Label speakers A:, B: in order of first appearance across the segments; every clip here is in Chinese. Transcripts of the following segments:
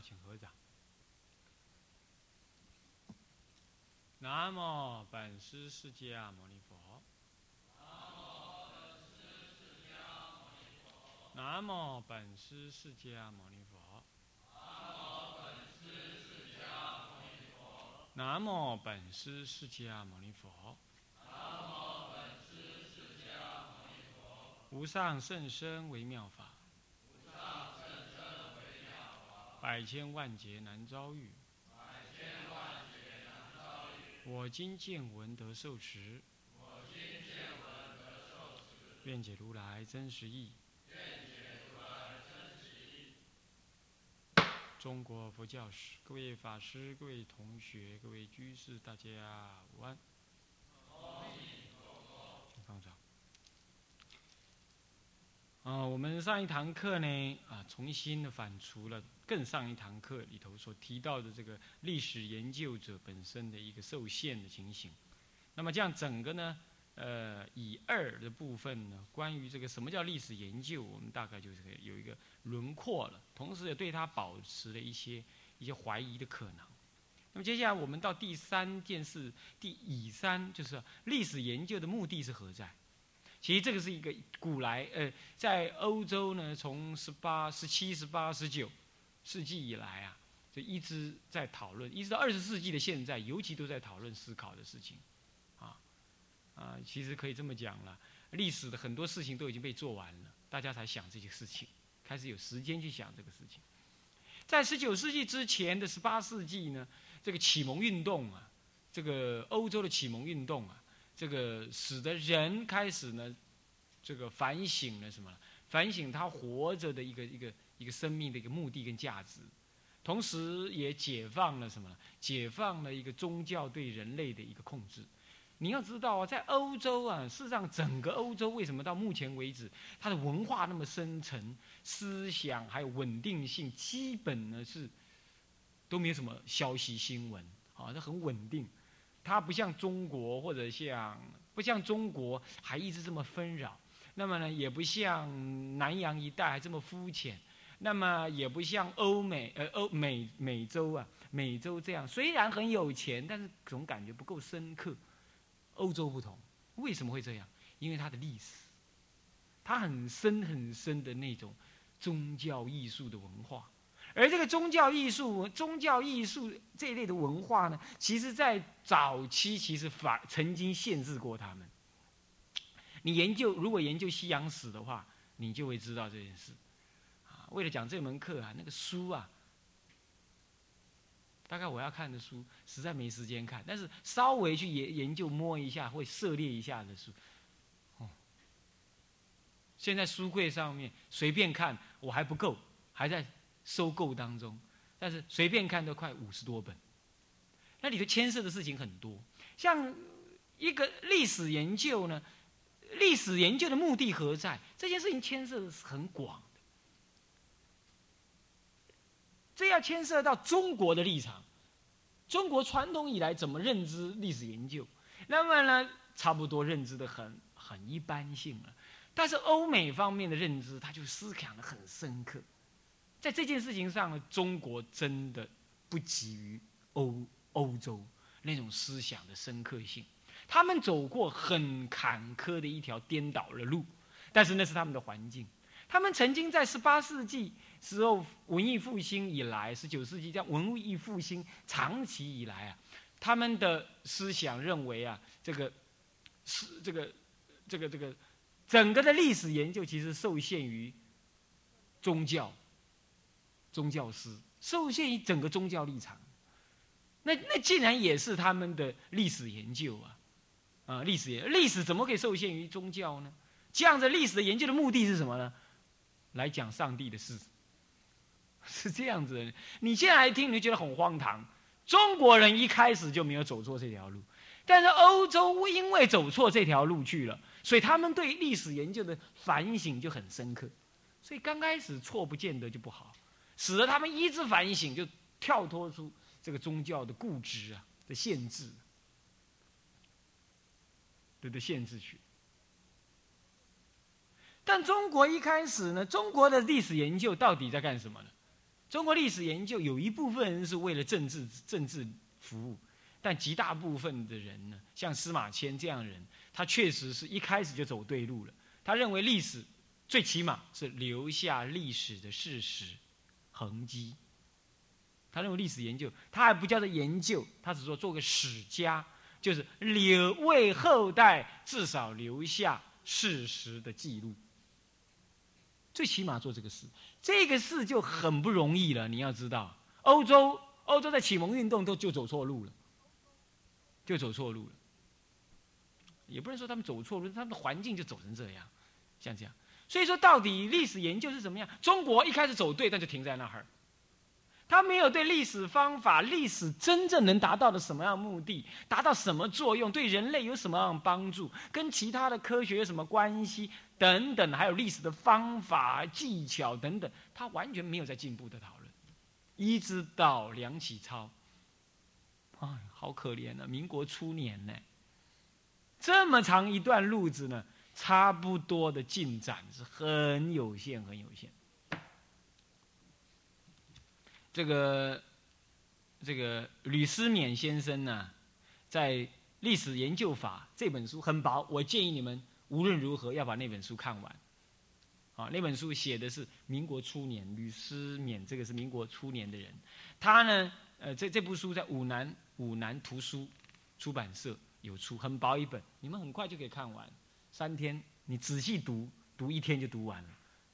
A: 请合掌。南无本师释迦牟尼佛。南无本师释迦牟尼佛。南无本师释迦牟尼佛。南无本师释迦牟尼佛。南无本师释迦牟尼佛。南无本师释迦牟尼佛。无上甚深微妙法。百千万劫难遭遇。我今见闻得受持。愿解如来真实义。中国佛教史，各位法师、各位同学、各位居士，大家午安。放掌。啊，我们上一堂课呢，啊，重新的反刍了更上一堂课里头所提到的这个历史研究者本身的一个受限的情形。那么这样整个呢，呃，以二的部分呢，关于这个什么叫历史研究，我们大概就是有一个轮廓了，同时也对它保持了一些一些怀疑的可能。那么接下来我们到第三件事，第乙三就是历史研究的目的是何在？其实这个是一个古来呃，在欧洲呢，从十八、十七、十八、十九世纪以来啊，就一直在讨论，一直到二十世纪的现在，尤其都在讨论思考的事情，啊啊，其实可以这么讲了，历史的很多事情都已经被做完了，大家才想这些事情，开始有时间去想这个事情。在十九世纪之前的十八世纪呢，这个启蒙运动啊，这个欧洲的启蒙运动啊。这个使得人开始呢，这个反省了什么？反省他活着的一个一个一个生命的一个目的跟价值，同时也解放了什么？解放了一个宗教对人类的一个控制。你要知道啊，在欧洲啊，事实上整个欧洲为什么到目前为止，它的文化那么深沉，思想还有稳定性，基本呢是都没有什么消息新闻啊，它很稳定。它不像中国，或者像不像中国还一直这么纷扰，那么呢，也不像南洋一带还这么肤浅，那么也不像欧美呃欧美美洲啊美洲这样，虽然很有钱，但是总感觉不够深刻。欧洲不同，为什么会这样？因为它的历史，它很深很深的那种宗教艺术的文化。而这个宗教艺术、宗教艺术这一类的文化呢，其实在早期其实反曾经限制过他们。你研究如果研究西洋史的话，你就会知道这件事。啊，为了讲这门课啊，那个书啊，大概我要看的书实在没时间看，但是稍微去研研究摸一下会涉猎一下的书，哦，现在书柜上面随便看我还不够，还在。收购当中，但是随便看都快五十多本，那里头牵涉的事情很多。像一个历史研究呢，历史研究的目的何在？这件事情牵涉的是很广的，这要牵涉到中国的立场，中国传统以来怎么认知历史研究？那么呢，差不多认知的很很一般性了。但是欧美方面的认知，他就思想的很深刻。在这件事情上呢，中国真的不及于欧欧洲那种思想的深刻性。他们走过很坎坷的一条颠倒的路，但是那是他们的环境。他们曾经在十八世纪时候文艺复兴以来，十九世纪这样文艺复兴长期以来啊，他们的思想认为啊，这个是这个这个这个整个的历史研究其实受限于宗教。宗教师受限于整个宗教立场，那那竟然也是他们的历史研究啊，啊，历史研历史怎么可以受限于宗教呢？这样子历史的研究的目的是什么呢？来讲上帝的事，是这样子。你现在来听，你就觉得很荒唐。中国人一开始就没有走错这条路，但是欧洲因为走错这条路去了，所以他们对历史研究的反省就很深刻。所以刚开始错不见得就不好。使得他们一直反省，就跳脱出这个宗教的固执啊的限制，对的限制去。但中国一开始呢，中国的历史研究到底在干什么呢？中国历史研究有一部分人是为了政治政治服务，但极大部分的人呢，像司马迁这样的人，他确实是一开始就走对路了。他认为历史最起码是留下历史的事实痕迹。他认为历史研究，他还不叫做研究，他只说做个史家，就是留为后代至少留下事实的记录。最起码做这个事，这个事就很不容易了。你要知道，欧洲欧洲在启蒙运动都就走错路了，就走错路了。也不能说他们走错路，他们的环境就走成这样，像这样。所以说，到底历史研究是怎么样？中国一开始走对，但就停在那儿。他没有对历史方法、历史真正能达到的什么样目的、达到什么作用、对人类有什么样的帮助、跟其他的科学有什么关系等等，还有历史的方法、技巧等等，他完全没有在进步的讨论。一直到梁启超，哎，好可怜啊！民国初年呢，这么长一段路子呢，差不多的进展是很有限、很有限。这个这个吕思勉先生呢，在《历史研究法》这本书很薄，我建议你们无论如何要把那本书看完。啊，那本书写的是民国初年，吕思勉这个是民国初年的人，他呢，呃，这这部书在武南武南图书出版社有出，很薄一本，你们很快就可以看完，三天你仔细读，读一天就读完了，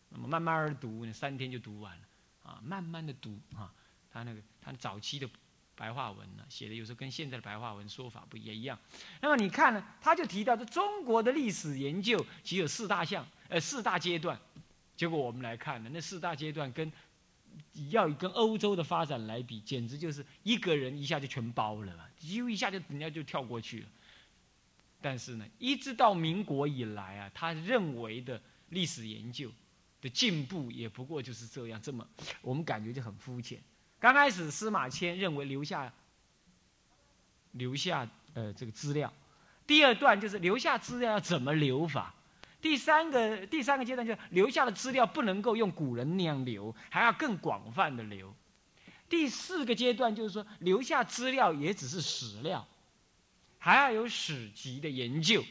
A: 那么慢慢读，你三天就读完了。啊，慢慢的读啊，他那个他早期的白话文呢，写的有时候跟现在的白话文说法不也一样。那么你看呢，他就提到这中国的历史研究其实有四大项，呃，四大阶段。结果我们来看呢，那四大阶段跟要跟欧洲的发展来比，简直就是一个人一下就全包了，几乎一下就人家就跳过去了。但是呢，一直到民国以来啊，他认为的历史研究。的进步也不过就是这样，这么我们感觉就很肤浅。刚开始司马迁认为留下留下呃这个资料，第二段就是留下资料要怎么留法，第三个第三个阶段就是留下的资料不能够用古人那样留，还要更广泛的留。第四个阶段就是说留下资料也只是史料，还要有史籍的研究，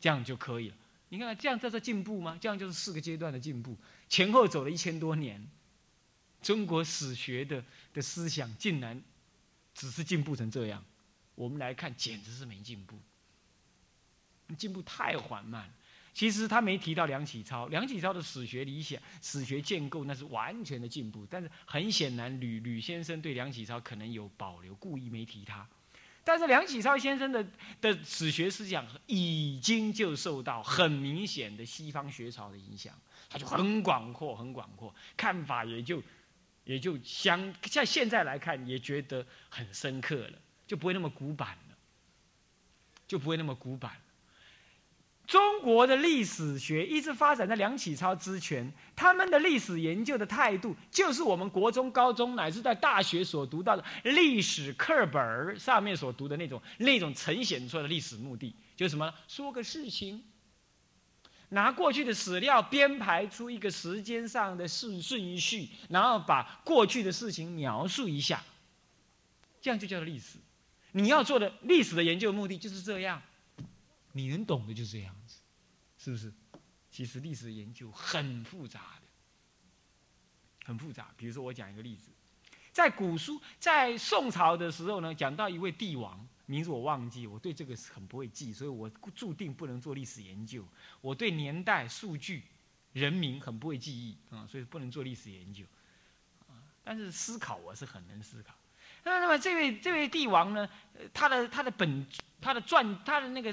A: 这样就可以了。你看看，这样叫做进步吗？这样就是四个阶段的进步，前后走了一千多年，中国史学的的思想竟然只是进步成这样，我们来看简直是没进步，进步太缓慢。其实他没提到梁启超，梁启超的史学理想、史学建构那是完全的进步，但是很显然吕吕先生对梁启超可能有保留，故意没提他。但是梁启超先生的的史学思想已经就受到很明显的西方学潮的影响，他就很广阔，很广阔，看法也就也就相像现在来看也觉得很深刻了，就不会那么古板了，就不会那么古板。中国的历史学一直发展在梁启超之前，他们的历史研究的态度，就是我们国中、高中乃至在大学所读到的历史课本上面所读的那种那种呈现出来的历史目的，就是什么？说个事情，拿过去的史料编排出一个时间上的顺顺序，然后把过去的事情描述一下，这样就叫做历史。你要做的历史的研究目的就是这样。你能懂的就是这样子，是不是？其实历史研究很复杂的，很复杂。比如说，我讲一个例子，在古书在宋朝的时候呢，讲到一位帝王，名字我忘记，我对这个很不会记，所以我注定不能做历史研究。我对年代、数据、人名很不会记忆啊，所以不能做历史研究。但是思考我是很能思考。那那么这位这位帝王呢，他的他的本他的传他的那个。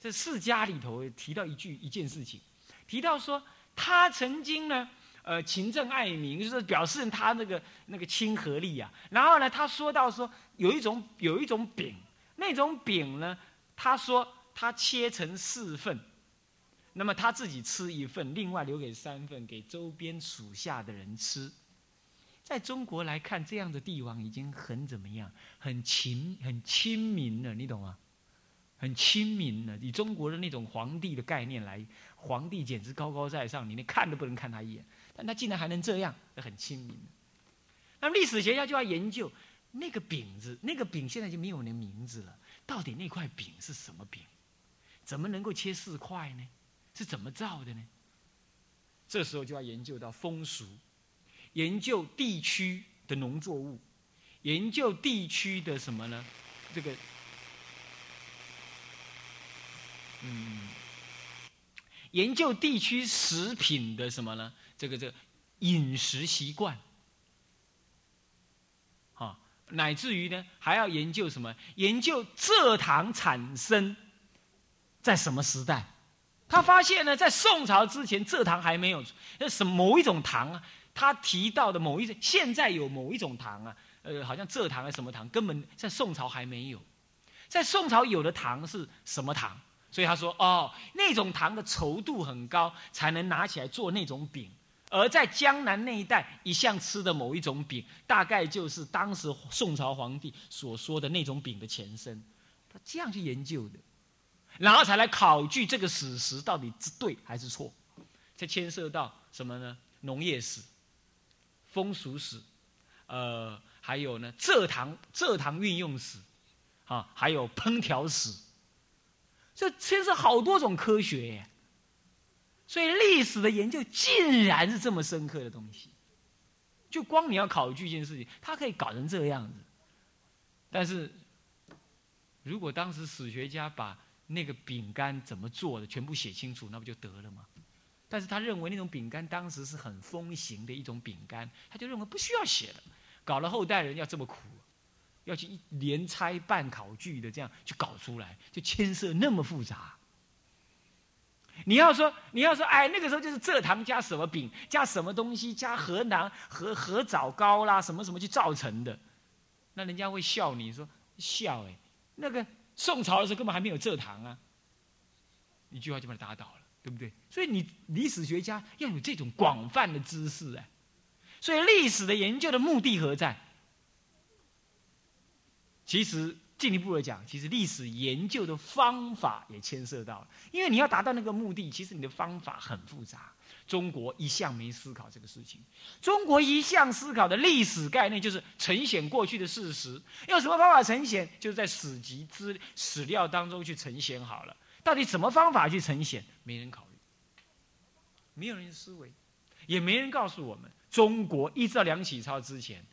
A: 这世家里头提到一句一件事情，提到说他曾经呢，呃，勤政爱民，就是表示他那个那个亲和力啊。然后呢，他说到说有一种有一种饼，那种饼呢，他说他切成四份，那么他自己吃一份，另外留给三份给周边属下的人吃。在中国来看，这样的帝王已经很怎么样，很亲很亲民了，你懂吗？很亲民的，以中国的那种皇帝的概念来，皇帝简直高高在上，你连看都不能看他一眼。但他竟然还能这样，很亲民。那么历史学家就要研究那个饼子，那个饼现在就没有那名字了。到底那块饼是什么饼？怎么能够切四块呢？是怎么造的呢？这时候就要研究到风俗，研究地区的农作物，研究地区的什么呢？这个，嗯，研究地区食品的什么呢？这个这个饮食习惯啊。乃至于呢，还要研究什么？研究蔗糖产生在什么时代？他发现呢，在宋朝之前，蔗糖还没有。那什某一种糖啊？他提到的某一种，现在有某一种糖啊，呃，好像蔗糖还是什么糖，根本在宋朝还没有。在宋朝有的糖是什么糖？所以他说，哦，那种糖的稠度很高，才能拿起来做那种饼。而在江南那一带，一向吃的某一种饼，大概就是当时宋朝皇帝所说的那种饼的前身。他这样去研究的，然后才来考据这个史实到底是对还是错。这牵涉到什么呢？农业史、风俗史，呃，还有呢蔗糖蔗糖运用史，啊，还有烹调史。这牵涉好多种科学耶。所以历史的研究竟然是这么深刻的东西，就光你要考据一件事情，它可以搞成这样子。但是，如果当时史学家把那个饼干怎么做的全部写清楚，那不就得了吗？但是他认为那种饼干当时是很风行的一种饼干，他就认为不需要写了，搞了后代人要这么苦，要去一连拆半考据的这样去搞出来，就牵涉那么复杂。你要说，你要说，哎，那个时候就是蔗糖加什么饼，加什么东西，加河南和河枣糕啦，什么什么去造成的，那人家会笑你说笑哎，那个宋朝的时候根本还没有蔗糖啊，一句话就把他打倒了，对不对？所以你历史学家要有这种广泛的知识哎，所以历史的研究的目的何在？其实。进一步的讲，其实历史研究的方法也牵涉到了，因为你要达到那个目的，其实你的方法很复杂。中国一向没思考这个事情，中国一向思考的历史概念就是呈现过去的事实，用什么方法呈现？就是在史籍资史料当中去呈现好了。到底什么方法去呈现？没人考虑，没有人思维，也没人告诉我们。中国一直到梁启超之前。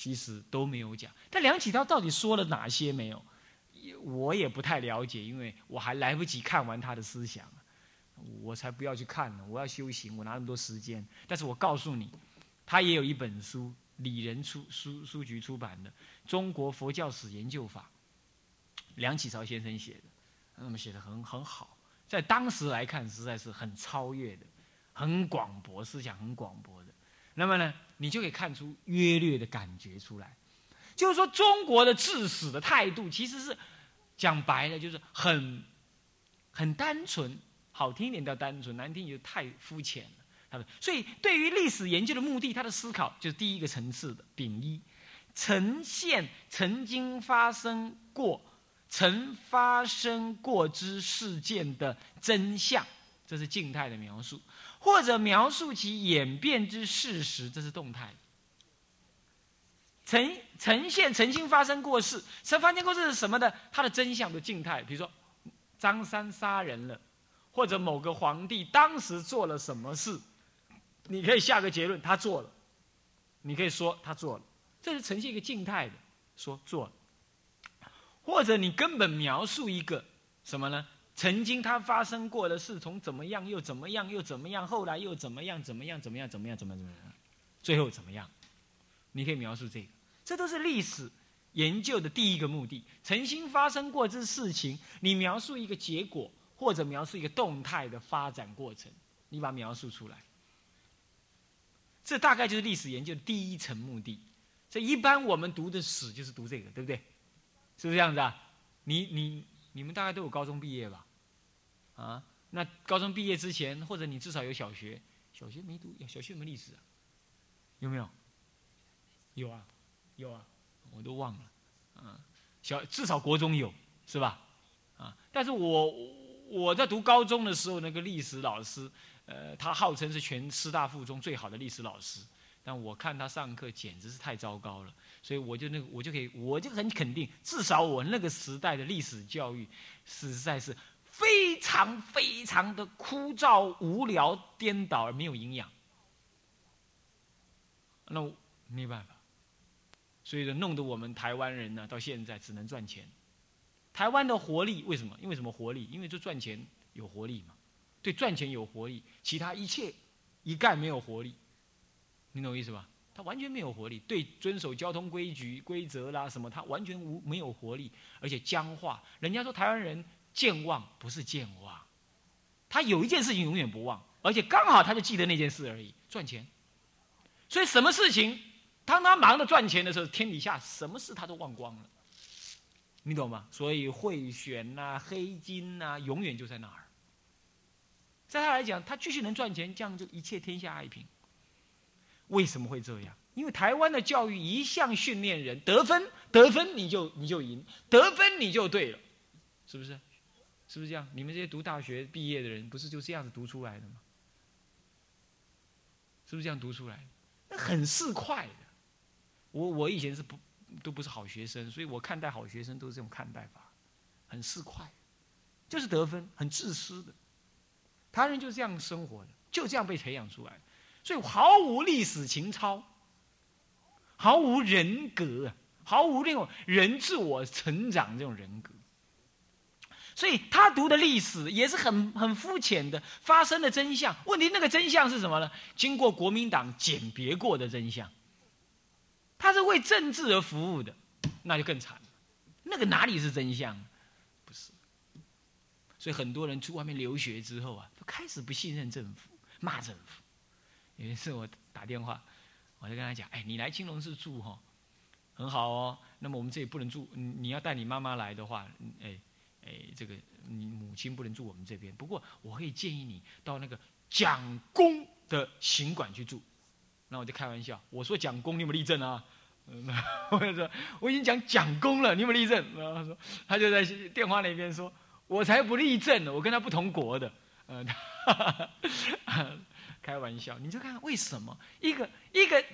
A: 其实都没有讲，但梁启超到底说了哪些没有？我也不太了解，因为我还来不及看完他的思想，我才不要去看呢。我要修行，我哪那么多时间？但是我告诉你，他也有一本书，李仁出书书局出版的《中国佛教史研究法》，梁启超先生写的，那么写的很很好，在当时来看，实在是很超越的，很广博，思想很广博的。那么呢？你就可以看出约略的感觉出来，就是说中国的治史的态度其实是讲白了，就是很很单纯，好听一点叫单纯，难听就太肤浅了。他们所以对于历史研究的目的，他的思考就是第一个层次的丙一，呈现曾经发生过、曾发生过之事件的真相，这是静态的描述。或者描述其演变之事实，这是动态。呈呈现曾经发生过事，曾发生过事是什么的？它的真相的静态，比如说张三杀人了，或者某个皇帝当时做了什么事，你可以下个结论，他做了，你可以说他做了，这是呈现一个静态的，说做了，或者你根本描述一个什么呢？曾经它发生过的事，从怎么样又怎么样又怎么样，后来又怎么样怎么样怎么样怎么样怎么怎么样，最后怎么样？你可以描述这个，这都是历史研究的第一个目的。曾经发生过这事情，你描述一个结果，或者描述一个动态的发展过程，你把它描述出来。这大概就是历史研究的第一层目的。这一般我们读的史就是读这个，对不对？是不是这样子啊？你你。你们大概都有高中毕业吧？啊，那高中毕业之前，或者你至少有小学，小学没读，小学有没有历史啊？有没有？有啊，有啊，我都忘了。嗯，小至少国中有，是吧？啊，但是我我在读高中的时候，那个历史老师，呃，他号称是全师大附中最好的历史老师，但我看他上课简直是太糟糕了，所以我就那个我就可以我就很肯定，至少我那个时代的历史教育实在是非常非常的枯燥、无聊、颠倒而没有营养。那没办法，所以呢弄得我们台湾人呢，到现在只能赚钱。台湾的活力为什么？因为什么活力？因为就赚钱有活力嘛。对，赚钱有活力，其他一切一概没有活力。你懂我意思吧？他完全没有活力，对遵守交通规矩、规则啦什么，他完全无没有活力，而且僵化。人家说台湾人健忘，不是健忘，他有一件事情永远不忘，而且刚好他就记得那件事而已，赚钱。所以什么事情，当他忙着赚钱的时候，天底下什么事他都忘光了。你懂吗？所以贿选呐、黑金呐，永远就在那儿。在他来讲，他继续能赚钱，这样就一切天下太平。为什么会这样？因为台湾的教育一向训练人得分，得分你就你就赢，得分你就对了，是不是？是不是这样？你们这些读大学毕业的人，不是就这样子读出来的吗？是不是这样读出来？那很是快的。我我以前是不都不是好学生，所以我看待好学生都是这种看待法，很是快，就是得分，很自私的。他人就是这样生活的，就这样被培养出来。所以毫无历史情操，毫无人格，毫无那种人自我成长这种人格。所以他读的历史也是很很肤浅的，发生的真相。问题那个真相是什么呢？经过国民党鉴别过的真相。他是为政治而服务的，那就更惨了。那个哪里是真相？不是。所以很多人去外面留学之后啊，都开始不信任政府，骂政府。有一次我打电话，我就跟他讲：“哎，你来青龙寺住哈，很好哦。那么我们这里不能住，你要带你妈妈来的话，哎哎，这个你母亲不能住我们这边。不过我可以建议你到那个蒋公的行馆去住。那我就开玩笑，我说蒋公，你有没有立正啊？我就说我已经讲蒋公了，你有没有立正？然后他说他就在电话那边说，我才不立正呢，我跟他不同国的。嗯。开玩笑，你就看为什么一个一个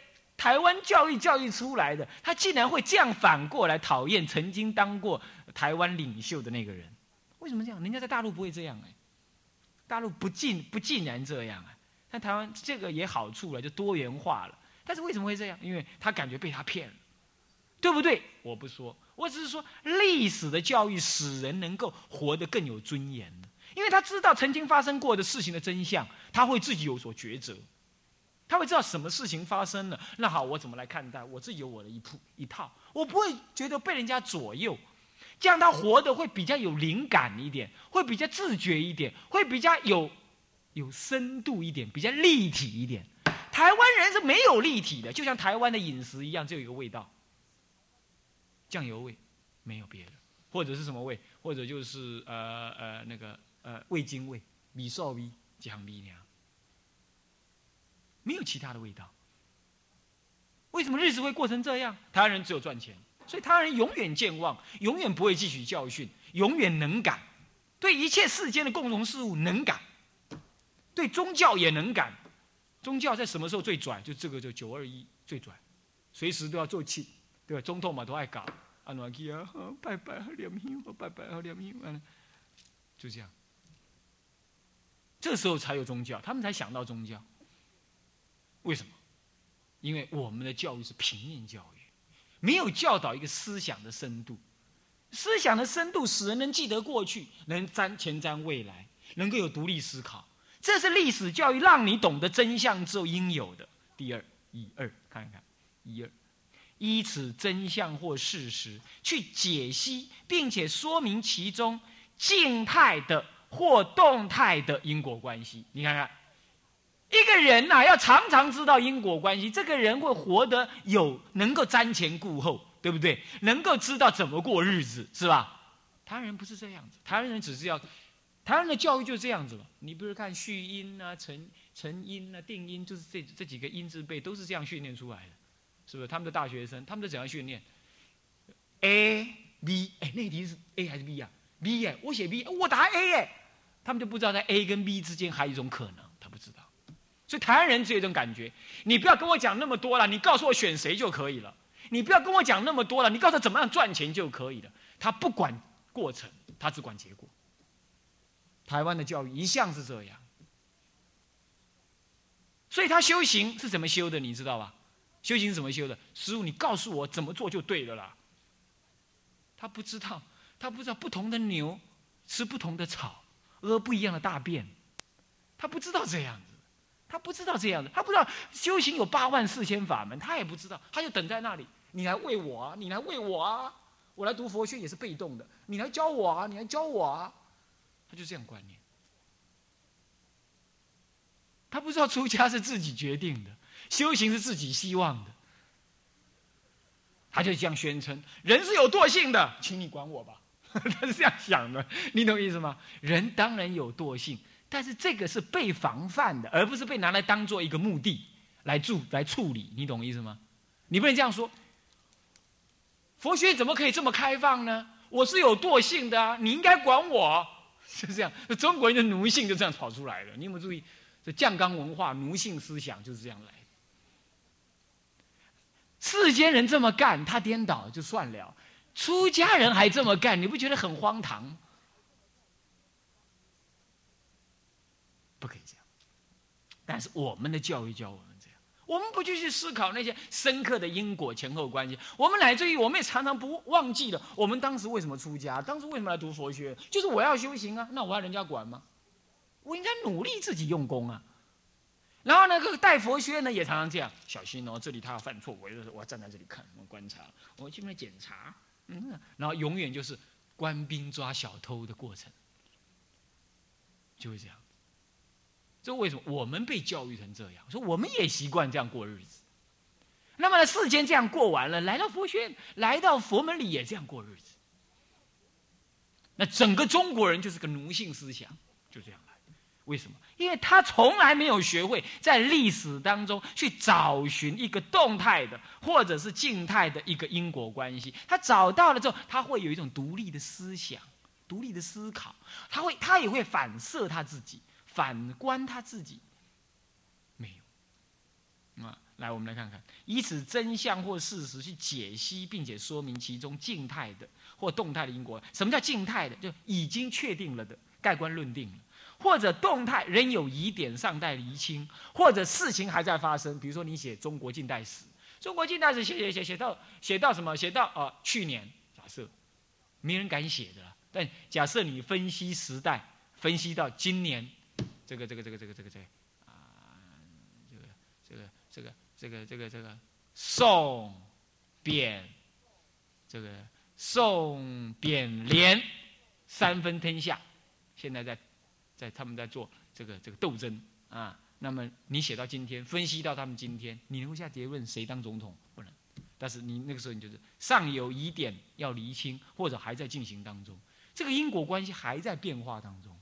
A: 台湾教育教育出来的，他竟然会这样反过来讨厌曾经当过台湾领袖的那个人？为什么这样？人家在大陆不会这样哎，大陆不尽不尽然这样啊。但台湾这个也好处了，就多元化了。但是为什么会这样？因为他感觉被他骗了，对不对？我不说，我只是说历史的教育使人能够活得更有尊严。因为他知道曾经发生过的事情的真相，他会自己有所抉择，他会知道什么事情发生了。那好，我怎么来看待？我自己有我的一铺一套，我不会觉得被人家左右，这样他活得会比较有灵感一点，会比较自觉一点，会比较有有深度一点，比较立体一点。台湾人是没有立体的，就像台湾的饮食一样，只有一个味道，酱油味，没有别的，或者是什么味，或者就是呃呃那个。呃，味精味、米烧味、酱味娘，没有其他的味道。为什么日子会过成这样？台湾人只有赚钱，所以台湾人永远健忘，永远不会汲取教训，永远能感，对一切世间的共同事物能感，对宗教也能感。宗教在什么时候最拽？就这个，就九二一最拽，随时都要做气，对吧？总统嘛都爱搞，啊，暖气啊，拜拜啊，念香，拜拜啊，念香，就这样。这时候才有宗教，他们才想到宗教。为什么？因为我们的教育是平面教育，没有教导一个思想的深度。思想的深度使人能记得过去，能瞻前瞻未来，能够有独立思考。这是历史教育让你懂得真相之后应有的。第二，一二，看一看，一二，依此真相或事实去解析，并且说明其中静态的。或动态的因果关系，你看看，一个人呐，要常常知道因果关系，这个人会活得有能够瞻前顾后，对不对？能够知道怎么过日子，是吧？台湾人不是这样子，台湾人只是要，台湾的教育就是这样子了。你不是看序音啊、成成音啊、定音，就是这这几个音字辈都是这样训练出来的，是不是？他们的大学生，他们都怎样训练？A B，哎，那题是 A 还是 B 啊？B 哎，我写 B，我答 A 哎，他们就不知道在 A 跟 B 之间还有一种可能，他不知道。所以台湾人只有一种感觉：你不要跟我讲那么多了，你告诉我选谁就可以了。你不要跟我讲那么多了，你告诉我怎么样赚钱就可以了。他不管过程，他只管结果。台湾的教育一向是这样，所以他修行是怎么修的？你知道吧？修行怎么修的？师傅，你告诉我怎么做就对了啦。他不知道，他不知道不同的牛吃不同的草，屙不一样的大便，他不知道这样，他不知道这样的，他不知道修行有八万四千法门，他也不知道，他就等在那里。你来喂我啊！你来喂我啊！我来读佛学也是被动的。你来教我啊！你来教我啊！他就这样观念。他不知道出家是自己决定的，修行是自己希望的。他就这样宣称：人是有惰性的，请你管我吧。他是这样想的，你懂意思吗？人当然有惰性，但是这个是被防范的，而不是被拿来当做一个目的来住来处理。你懂意思吗？你不能这样说。佛学怎么可以这么开放呢？我是有惰性的啊，你应该管我，是这样。中国人的奴性就这样跑出来了。你有没有注意？这酱缸文化、奴性思想就是这样来的。世间人这么干，他颠倒就算了；出家人还这么干，你不觉得很荒唐？不可以这样。但是我们的教育教我们这样。我们不去去思考那些深刻的因果前后关系，我们乃至于我们也常常不忘记了，我们当时为什么出家，当时为什么来读佛学，就是我要修行啊，那我要人家管吗？我应该努力自己用功啊。然后那个带佛学呢，也常常这样，小心哦，这里他要犯错，我要我要站在这里看，我观察，我去那检查，嗯，然后永远就是官兵抓小偷的过程，就会这样。这为什么我们被教育成这样？说我们也习惯这样过日子。那么世间这样过完了，来到佛学，来到佛门里也这样过日子。那整个中国人就是个奴性思想，就这样来。为什么？因为他从来没有学会在历史当中去找寻一个动态的或者是静态的一个因果关系。他找到了之后，他会有一种独立的思想、独立的思考。他会，他也会反射他自己。反观他自己，没有啊。来，我们来看看，以此真相或事实去解析，并且说明其中静态的或动态的因果。什么叫静态的？就已经确定了的，盖棺论定了；或者动态仍有疑点，尚待厘清；或者事情还在发生。比如说，你写中国近代史，中国近代史写写写写到写到什么？写到啊，去年假设没人敢写的，但假设你分析时代，分析到今年。这个这个这个这个这个这个啊，这个这个这个这个这个这个宋扁这个宋扁连三分天下，现在在在他们在做这个这个斗争啊。那么你写到今天，分析到他们今天，你能够下结论谁当总统不能？但是你那个时候你就是尚有疑点要厘清，或者还在进行当中，这个因果关系还在变化当中。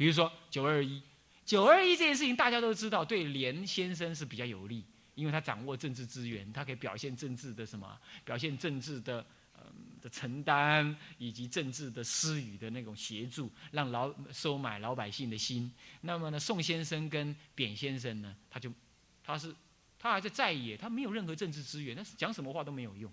A: 比如说九二一，九二一这件事情大家都知道，对连先生是比较有利，因为他掌握政治资源，他可以表现政治的什么，表现政治的呃的承担，以及政治的私语的那种协助，让老收买老百姓的心。那么呢，宋先生跟扁先生呢，他就他是他还在在野，他没有任何政治资源，他讲什么话都没有用，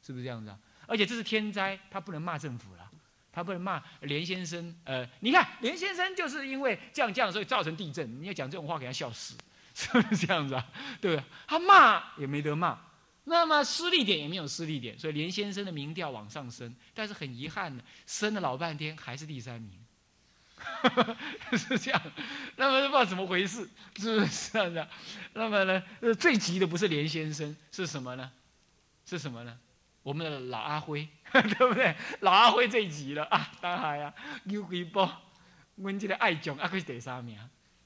A: 是不是这样子啊？而且这是天灾，他不能骂政府了。他不能骂连先生，呃，你看连先生就是因为这样这样，所以造成地震。你要讲这种话，给他笑死，是不是这样子啊？对不对？他骂也没得骂，那么失利点也没有失利点，所以连先生的民调往上升，但是很遗憾的，升了老半天还是第三名，是这样。那么不知道怎么回事，是不是这样子？那么呢，最急的不是连先生，是什么呢？是什么呢？我们的老阿辉，对不对？老阿辉最急了啊！当然呀，牛几波，阮这个爱将啊，是第三名，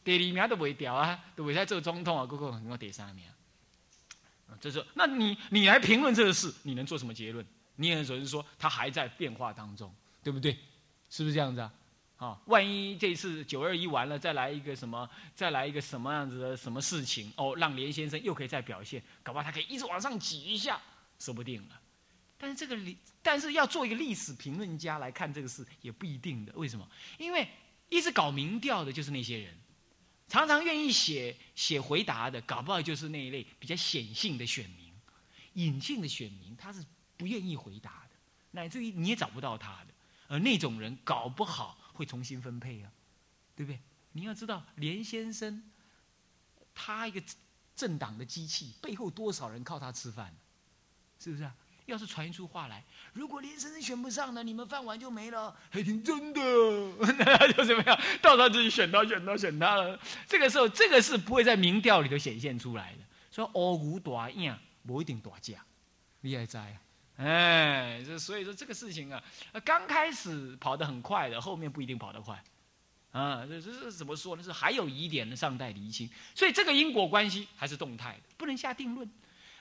A: 第二名都未掉啊，都未在做总统啊，哥哥能够第三名。这是，那你你来评论这个事，你能做什么结论？你也只是说他还在变化当中，对不对？是不是这样子啊？啊，万一这次九二一完了，再来一个什么，再来一个什么样子的什么事情哦，让连先生又可以再表现，搞不好他可以一直往上挤一下，说不定了。但是这个历，但是要做一个历史评论家来看这个事也不一定的。为什么？因为一直搞民调的就是那些人，
B: 常常愿意写写回答的，搞不好就是那一类比较显性的选民，隐性的选民他是不愿意回答的，乃至于你也找不到他的，而那种人搞不好会重新分配啊，对不对？你要知道，连先生他一个政党的机器背后多少人靠他吃饭，是不是啊？要是传出话来，如果连先生选不上呢，你们饭碗就没了。还挺真的，那就怎么样？到他自己选他，选他，选他了。这个时候，这个是不会在民调里头显现出来的。说欧股大赢，不一定大价，你还在。哎，这所以说这个事情啊，刚开始跑得很快的，后面不一定跑得快。啊，这这是怎么说呢？是还有疑点的，尚待厘清。所以这个因果关系还是动态的，不能下定论。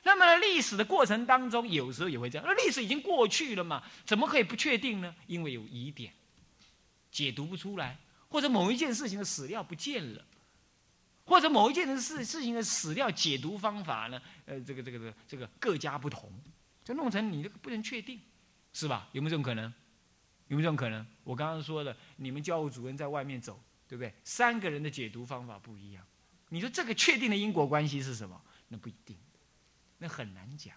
B: 那么历史的过程当中，有时候也会这样。那历史已经过去了嘛，怎么可以不确定呢？因为有疑点，解读不出来，或者某一件事情的史料不见了，或者某一件事事情的史料解读方法呢？呃，这个这个这个这个各家不同，就弄成你这个不能确定，是吧？有没有这种可能？有没有这种可能？我刚刚说的，你们教务主任在外面走，对不对？三个人的解读方法不一样，你说这个确定的因果关系是什么？那不一定。那很难讲，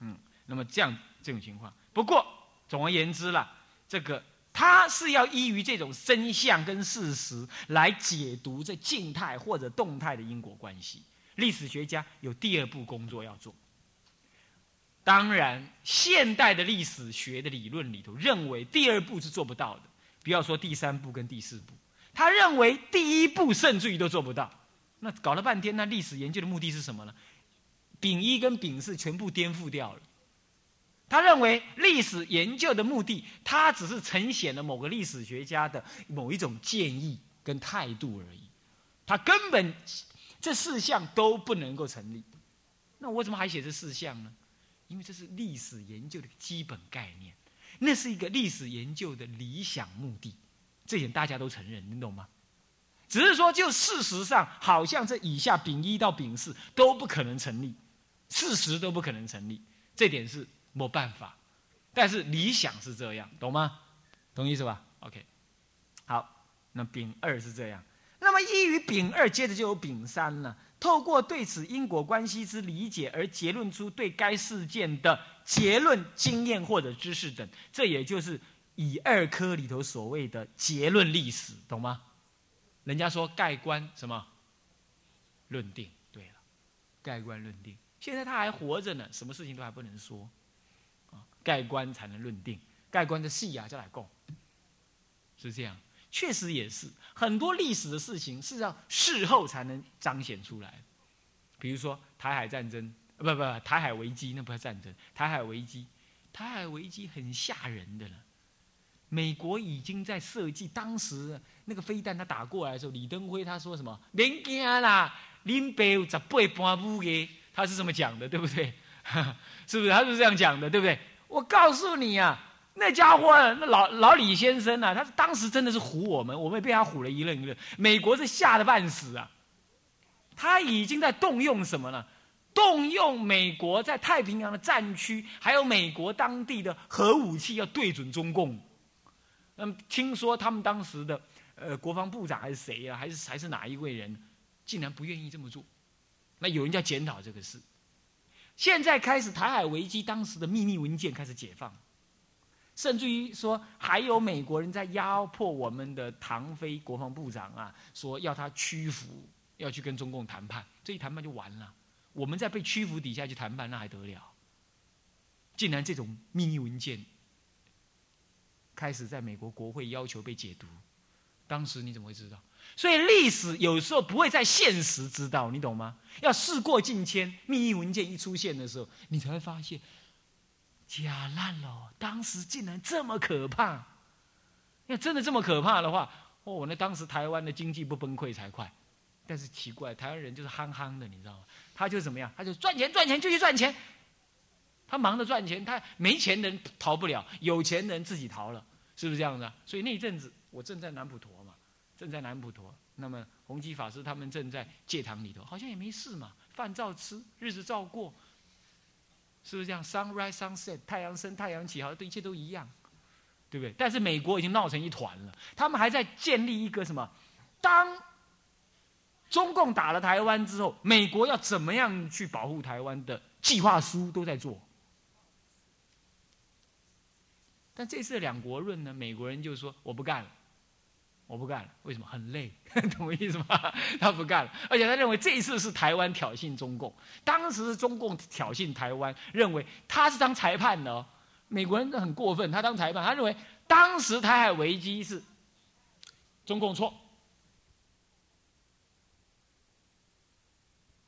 B: 嗯，那么这样这种情况，不过总而言之啦，这个他是要依于这种真相跟事实来解读这静态或者动态的因果关系。历史学家有第二步工作要做。当然，现代的历史学的理论里头认为第二步是做不到的，不要说第三步跟第四步，他认为第一步甚至于都做不到。那搞了半天，那历史研究的目的是什么呢？丙一跟丙四全部颠覆掉了。他认为历史研究的目的，他只是呈现了某个历史学家的某一种建议跟态度而已。他根本这四项都不能够成立。那我怎么还写这四项呢？因为这是历史研究的基本概念，那是一个历史研究的理想目的，这点大家都承认，你懂吗？只是说，就事实上，好像这以下丙一到丙四都不可能成立。事实都不可能成立，这点是没办法。但是理想是这样，懂吗？懂意思吧？OK，好，那丙二是这样。那么一与丙二，接着就有丙三了。透过对此因果关系之理解而结论出对该事件的结论、经验或者知识等，这也就是乙二科里头所谓的结论历史，懂吗？人家说盖棺什么论定？对了，盖棺论定。现在他还活着呢，什么事情都还不能说，啊，盖棺才能论定，盖棺的戏啊，再来供，是这样，确实也是很多历史的事情，是要事后才能彰显出来。比如说台海战争，不不，台海危机那不是战争，台海危机，台海危机很吓人的了。美国已经在设计，当时那个飞弹他打过来的时候，李登辉他说什么？别惊啦，林北有十八般武的。他是这么讲的，对不对？是不是？他是这样讲的，对不对？我告诉你啊，那家伙，那老老李先生啊，他当时真的是唬我们，我们也被他唬了一愣一愣。美国是吓得半死啊！他已经在动用什么呢？动用美国在太平洋的战区，还有美国当地的核武器，要对准中共。那么听说他们当时的呃国防部长还是谁呀？还是还是哪一位人，竟然不愿意这么做？那有人在检讨这个事，现在开始台海危机当时的秘密文件开始解放，甚至于说还有美国人在压迫我们的唐飞国防部长啊，说要他屈服，要去跟中共谈判，这一谈判就完了。我们在被屈服底下去谈判，那还得了？竟然这种秘密文件开始在美国国会要求被解读，当时你怎么会知道？所以历史有时候不会在现实知道，你懂吗？要事过境迁，秘密文件一出现的时候，你才会发现，假烂了。当时竟然这么可怕！要真的这么可怕的话，哦，那当时台湾的经济不崩溃才快。但是奇怪，台湾人就是憨憨的，你知道吗？他就怎么样？他就赚钱赚钱就去赚钱，他忙着赚钱，他没钱人逃不了，有钱人自己逃了，是不是这样子？所以那一阵子，我正在南普陀嘛。正在南普陀，那么弘基法师他们正在戒堂里头，好像也没事嘛，饭照吃，日子照过，是不是这样？Sunrise, sunset，太阳升，太阳起，好像对一切都一样，对不对？但是美国已经闹成一团了，他们还在建立一个什么？当中共打了台湾之后，美国要怎么样去保护台湾的计划书都在做。但这次两国论呢，美国人就说我不干了，我不干了，为什么？很累，懂我意思吗？他不干了，而且他认为这一次是台湾挑衅中共，当时是中共挑衅台湾，认为他是当裁判的。美国人很过分，他当裁判，他认为当时台海危机是中共错。